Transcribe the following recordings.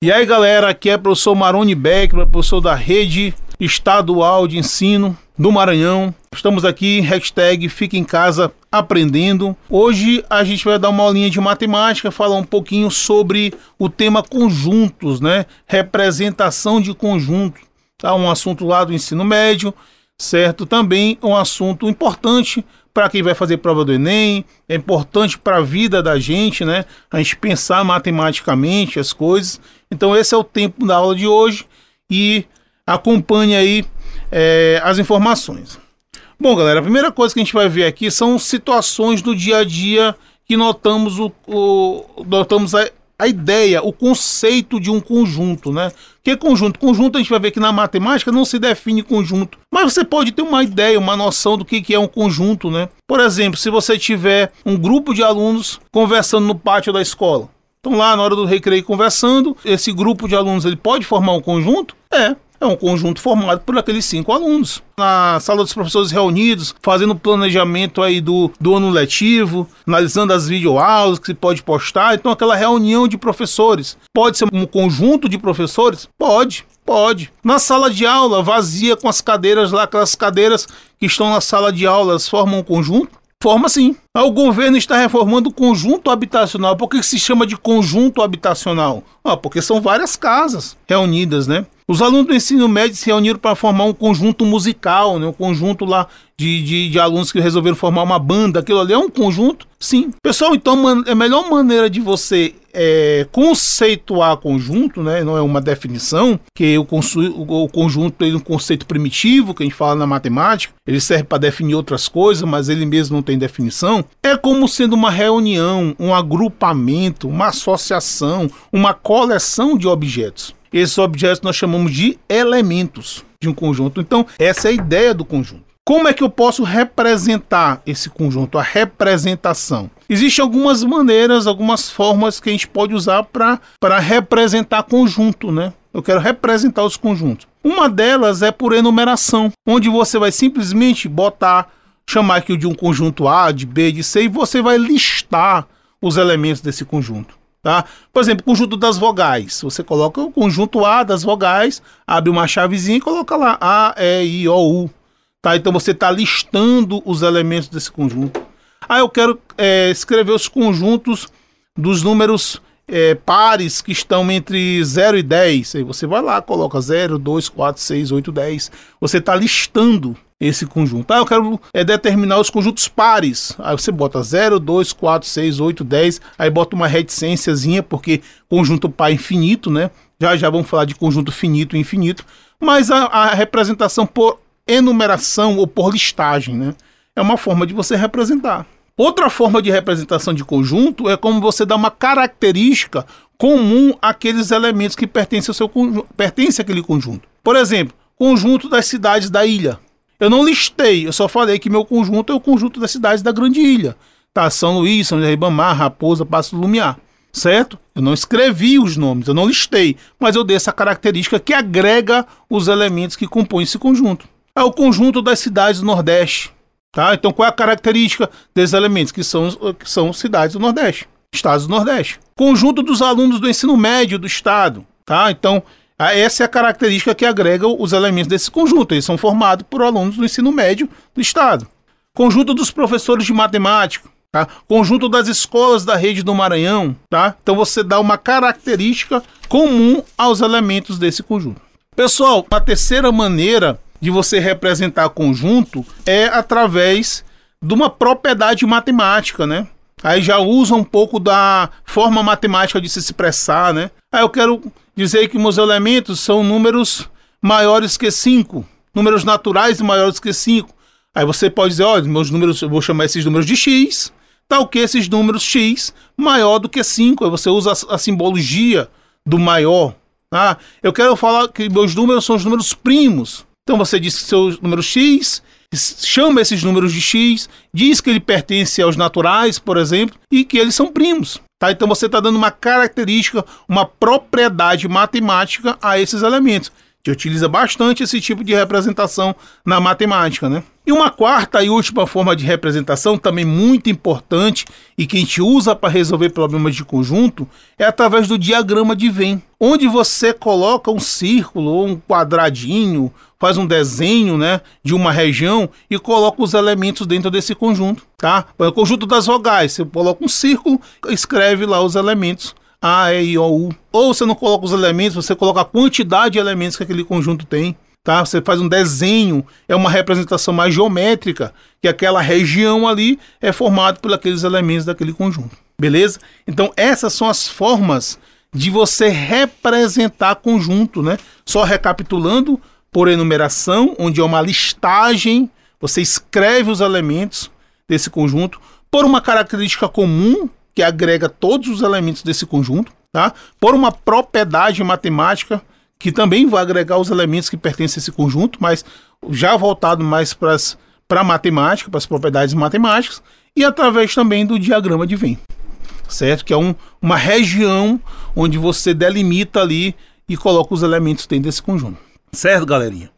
E aí galera, aqui é o professor Maroni Beck, professor da Rede Estadual de Ensino do Maranhão. Estamos aqui, hashtag Fica em Casa Aprendendo. Hoje a gente vai dar uma aulinha de matemática, falar um pouquinho sobre o tema conjuntos, né? Representação de conjunto. Tá? Um assunto lá do ensino médio, certo? Também um assunto importante para quem vai fazer prova do Enem, é importante para a vida da gente, né? A gente pensar matematicamente as coisas. Então, esse é o tempo da aula de hoje e acompanhe aí é, as informações. Bom, galera, a primeira coisa que a gente vai ver aqui são situações do dia a dia que notamos, o, o notamos a, a ideia, o conceito de um conjunto, né? Que conjunto? Conjunto a gente vai ver que na matemática não se define conjunto, mas você pode ter uma ideia, uma noção do que, é um conjunto, né? Por exemplo, se você tiver um grupo de alunos conversando no pátio da escola, estão lá na hora do recreio conversando, esse grupo de alunos ele pode formar um conjunto? É, é um conjunto formado por aqueles cinco alunos. Na sala dos professores reunidos, fazendo planejamento aí do, do ano letivo, analisando as videoaulas que se pode postar. Então, aquela reunião de professores. Pode ser um conjunto de professores? Pode. Pode. Na sala de aula, vazia com as cadeiras lá, aquelas cadeiras que estão na sala de aulas, formam um conjunto? Forma sim. Ah, o governo está reformando o conjunto habitacional. Por que se chama de conjunto habitacional? Ah, porque são várias casas reunidas, né? Os alunos do ensino médio se reuniram para formar um conjunto musical, né? um conjunto lá de, de, de, alunos que resolveram formar uma banda. Aquilo ali é um conjunto? Sim. Pessoal, então a melhor maneira de você é, conceituar conjunto, né? não é uma definição, que o, o conjunto é um conceito primitivo, que a gente fala na matemática, ele serve para definir outras coisas, mas ele mesmo não tem definição. É como sendo uma reunião, um agrupamento, uma associação, uma coleção de objetos. Esses objetos nós chamamos de elementos de um conjunto. Então, essa é a ideia do conjunto. Como é que eu posso representar esse conjunto, a representação? Existem algumas maneiras, algumas formas que a gente pode usar para representar conjunto, né? Eu quero representar os conjuntos. Uma delas é por enumeração, onde você vai simplesmente botar, chamar aqui de um conjunto A, de B, de C, e você vai listar os elementos desse conjunto. Tá? Por exemplo, conjunto das vogais. Você coloca o conjunto A das vogais, abre uma chavezinha e coloca lá A, E, I, O, U. Tá? Então você está listando os elementos desse conjunto. Ah, eu quero é, escrever os conjuntos dos números é, pares que estão entre 0 e 10. Aí você vai lá, coloca 0, 2, 4, 6, 8, 10. Você está listando esse conjunto. Ah, eu quero é, determinar os conjuntos pares. Aí você bota 0, 2, 4, 6, 8, 10. Aí bota uma reticênciazinha, porque conjunto par infinito, né? Já já vamos falar de conjunto finito e infinito. Mas a, a representação por enumeração ou por listagem, né? É uma forma de você representar. Outra forma de representação de conjunto é como você dá uma característica comum àqueles elementos que pertencem ao seu pertence àquele conjunto. Por exemplo, conjunto das cidades da ilha. Eu não listei, eu só falei que meu conjunto é o conjunto das cidades da Grande Ilha. Tá, São Luís, São José Ribamar, Raposa, Passo do Lumiar. Certo? Eu não escrevi os nomes, eu não listei, mas eu dei essa característica que agrega os elementos que compõem esse conjunto. É o conjunto das cidades do Nordeste. Tá? Então, qual é a característica desses elementos? Que são, que são cidades do Nordeste, estados do Nordeste. Conjunto dos alunos do ensino médio do estado. Tá? Então, essa é a característica que agrega os elementos desse conjunto. Eles são formados por alunos do ensino médio do estado. Conjunto dos professores de matemática. Tá? Conjunto das escolas da rede do Maranhão. Tá? Então, você dá uma característica comum aos elementos desse conjunto. Pessoal, a terceira maneira de você representar conjunto é através de uma propriedade matemática, né? Aí já usa um pouco da forma matemática de se expressar, né? Aí eu quero dizer que meus elementos são números maiores que 5, números naturais maiores que 5. Aí você pode dizer, olha, meus números, eu vou chamar esses números de x, tal que esses números x maior do que 5. Aí você usa a, a simbologia do maior. Ah, eu quero falar que meus números são os números primos. Então você diz que seu número x, chama esses números de x, diz que ele pertence aos naturais, por exemplo, e que eles são primos. Tá? Então você está dando uma característica, uma propriedade matemática a esses elementos, gente utiliza bastante esse tipo de representação na matemática, né? E uma quarta e última forma de representação, também muito importante e que a gente usa para resolver problemas de conjunto, é através do diagrama de Venn, onde você coloca um círculo ou um quadradinho, faz um desenho né, de uma região e coloca os elementos dentro desse conjunto. Tá? O conjunto das vogais, você coloca um círculo, escreve lá os elementos a, E, I, O, U. Ou você não coloca os elementos, você coloca a quantidade de elementos que aquele conjunto tem. Tá? Você faz um desenho, é uma representação mais geométrica, que aquela região ali é formada por aqueles elementos daquele conjunto. Beleza? Então essas são as formas de você representar conjunto, né? Só recapitulando, por enumeração, onde é uma listagem, você escreve os elementos desse conjunto, por uma característica comum, que agrega todos os elementos desse conjunto, tá? Por uma propriedade matemática que também vai agregar os elementos que pertencem a esse conjunto, mas já voltado mais para a matemática, para as propriedades matemáticas, e através também do diagrama de Venn, certo? Que é um, uma região onde você delimita ali e coloca os elementos dentro desse conjunto, certo, galerinha?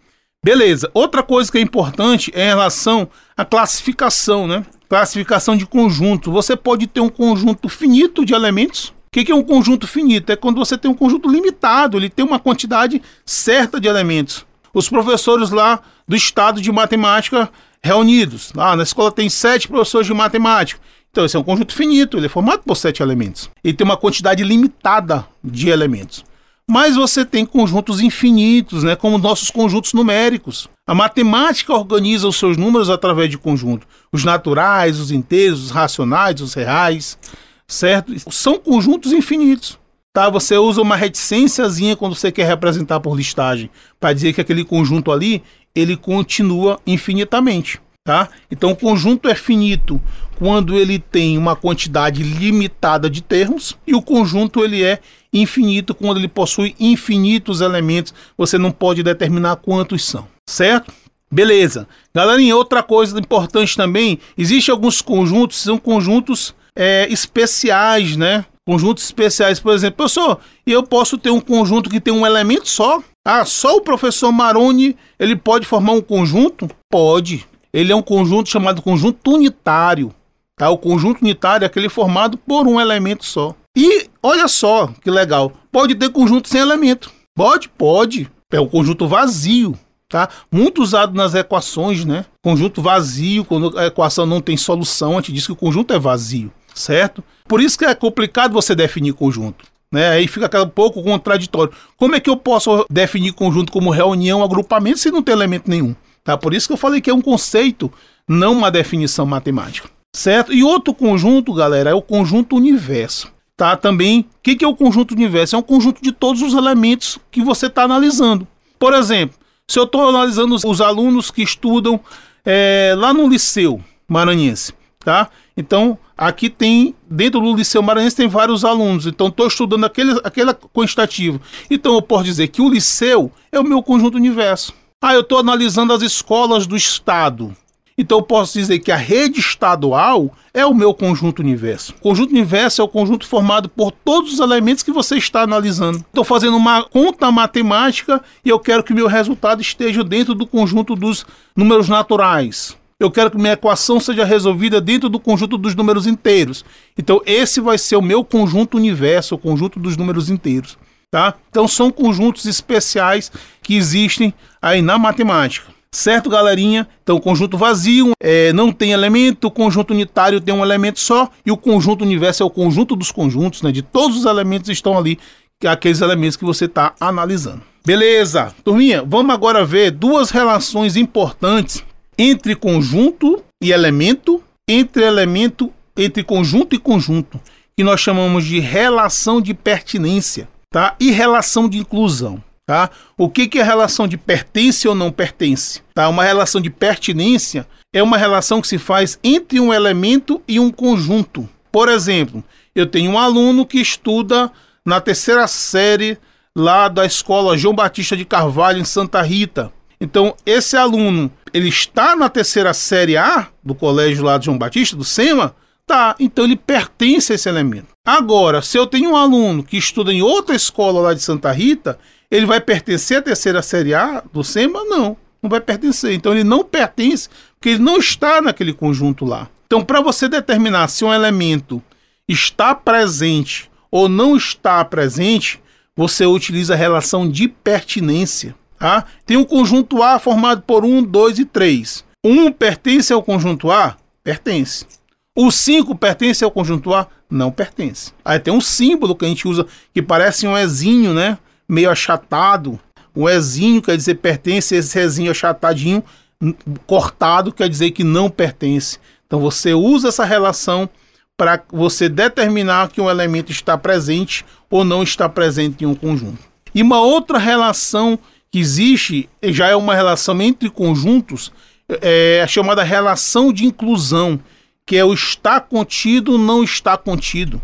Beleza. Outra coisa que é importante é em relação à classificação, né? Classificação de conjunto. Você pode ter um conjunto finito de elementos. O que é um conjunto finito? É quando você tem um conjunto limitado, ele tem uma quantidade certa de elementos. Os professores lá do estado de matemática reunidos. Lá na escola tem sete professores de matemática. Então, esse é um conjunto finito, ele é formado por sete elementos. Ele tem uma quantidade limitada de elementos mas você tem conjuntos infinitos, né, como nossos conjuntos numéricos. A matemática organiza os seus números através de conjunto. Os naturais, os inteiros, os racionais, os reais, certo? São conjuntos infinitos. Tá? Você usa uma reticênciazinha quando você quer representar por listagem, para dizer que aquele conjunto ali, ele continua infinitamente. Tá? Então o conjunto é finito quando ele tem uma quantidade limitada de termos e o conjunto ele é infinito quando ele possui infinitos elementos, você não pode determinar quantos são, certo? Beleza. Galerinha, outra coisa importante também, existe alguns conjuntos, são conjuntos é, especiais, né? Conjuntos especiais, por exemplo, professor, e eu posso ter um conjunto que tem um elemento só? Ah, só o professor Maroni, ele pode formar um conjunto? Pode. Ele é um conjunto chamado conjunto unitário. Tá? O conjunto unitário é aquele formado por um elemento só. E olha só que legal, pode ter conjunto sem elemento. Pode, pode. É o conjunto vazio, tá? Muito usado nas equações, né? Conjunto vazio, quando a equação não tem solução, a gente diz que o conjunto é vazio, certo? Por isso que é complicado você definir conjunto. Né? Aí fica um pouco contraditório. Como é que eu posso definir conjunto como reunião, agrupamento, se não tem elemento nenhum? Tá? Por isso que eu falei que é um conceito, não uma definição matemática. Certo? E outro conjunto, galera, é o conjunto universo. Tá? Também, o que, que é o conjunto universo? É um conjunto de todos os elementos que você está analisando. Por exemplo, se eu estou analisando os alunos que estudam é, lá no Liceu Maranhense, tá? Então, aqui tem, dentro do Liceu Maranhense tem vários alunos, então estou estudando aquele, aquele quantitativo. Então eu posso dizer que o Liceu é o meu conjunto universo. Ah, eu estou analisando as escolas do Estado. Então eu posso dizer que a rede estadual é o meu conjunto universo. O conjunto universo é o conjunto formado por todos os elementos que você está analisando. Estou fazendo uma conta matemática e eu quero que meu resultado esteja dentro do conjunto dos números naturais. Eu quero que minha equação seja resolvida dentro do conjunto dos números inteiros. Então esse vai ser o meu conjunto universo, o conjunto dos números inteiros. Tá? Então são conjuntos especiais que existem aí na matemática. Certo, galerinha? Então, conjunto vazio é, não tem elemento, o conjunto unitário tem um elemento só, e o conjunto universo é o conjunto dos conjuntos, né? De todos os elementos estão ali, que aqueles elementos que você está analisando. Beleza, turminha, vamos agora ver duas relações importantes entre conjunto e elemento, entre elemento, entre conjunto e conjunto, que nós chamamos de relação de pertinência tá? E relação de inclusão, tá? O que, que é relação de pertence ou não pertence? Tá? Uma relação de pertinência é uma relação que se faz entre um elemento e um conjunto. Por exemplo, eu tenho um aluno que estuda na terceira série lá da escola João Batista de Carvalho em Santa Rita. Então, esse aluno, ele está na terceira série A do colégio lá de João Batista, do SEMA, Tá, então ele pertence a esse elemento. Agora, se eu tenho um aluno que estuda em outra escola lá de Santa Rita, ele vai pertencer à terceira série A do SEMA? Não, não vai pertencer. Então ele não pertence porque ele não está naquele conjunto lá. Então, para você determinar se um elemento está presente ou não está presente, você utiliza a relação de pertinência. Tá? Tem um conjunto A formado por 1, 2 e 3. 1 pertence ao conjunto A? Pertence. O 5 pertence ao conjunto A? Não pertence. Aí tem um símbolo que a gente usa que parece um Ezinho, né? Meio achatado. O Ezinho quer dizer pertence, esse Ezinho achatadinho, cortado, quer dizer que não pertence. Então você usa essa relação para você determinar que um elemento está presente ou não está presente em um conjunto. E uma outra relação que existe, já é uma relação entre conjuntos, é a chamada relação de inclusão, que é o está contido, não está contido.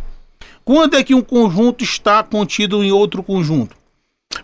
Quando é que um conjunto está contido em outro conjunto?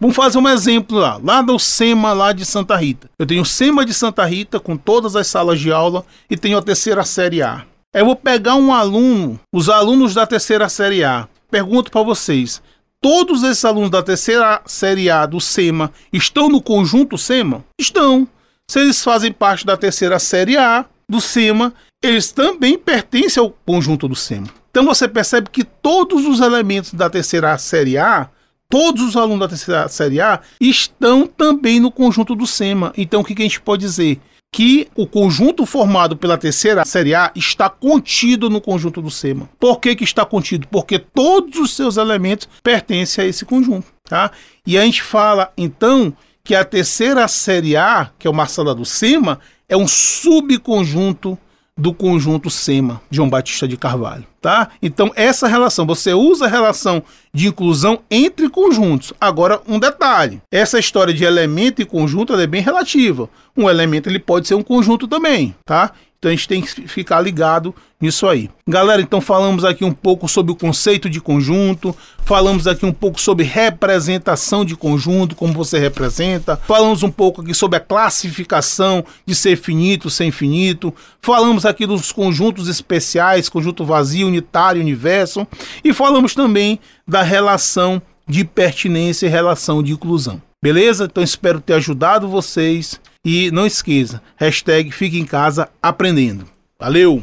Vamos fazer um exemplo lá, lá do SEMA lá de Santa Rita. Eu tenho o SEMA de Santa Rita com todas as salas de aula e tenho a terceira série A. Eu vou pegar um aluno, os alunos da terceira série A. Pergunto para vocês: todos esses alunos da terceira série A do SEMA estão no conjunto SEMA? Estão. Se eles fazem parte da terceira série A do SEMA, eles também pertencem ao conjunto do SEMA. Então você percebe que todos os elementos da terceira série A, todos os alunos da terceira série A estão também no conjunto do SEMA. Então o que a gente pode dizer? que o conjunto formado pela terceira série A está contido no conjunto do SEMA. Por que, que está contido? Porque todos os seus elementos pertencem a esse conjunto. Tá? E a gente fala, então, que a terceira série A, que é uma sala do SEMA, é um subconjunto do conjunto SEMA, João Batista de Carvalho, tá? Então essa relação, você usa a relação de inclusão entre conjuntos. Agora um detalhe, essa história de elemento e conjunto é bem relativa. Um elemento ele pode ser um conjunto também, tá? Então a gente tem que ficar ligado nisso aí. Galera, então falamos aqui um pouco sobre o conceito de conjunto, falamos aqui um pouco sobre representação de conjunto, como você representa, falamos um pouco aqui sobre a classificação de ser finito, ser infinito, falamos aqui dos conjuntos especiais, conjunto vazio, unitário, universo, e falamos também da relação de pertinência e relação de inclusão. Beleza? Então espero ter ajudado vocês. E não esqueça, hashtag fique em casa aprendendo. Valeu!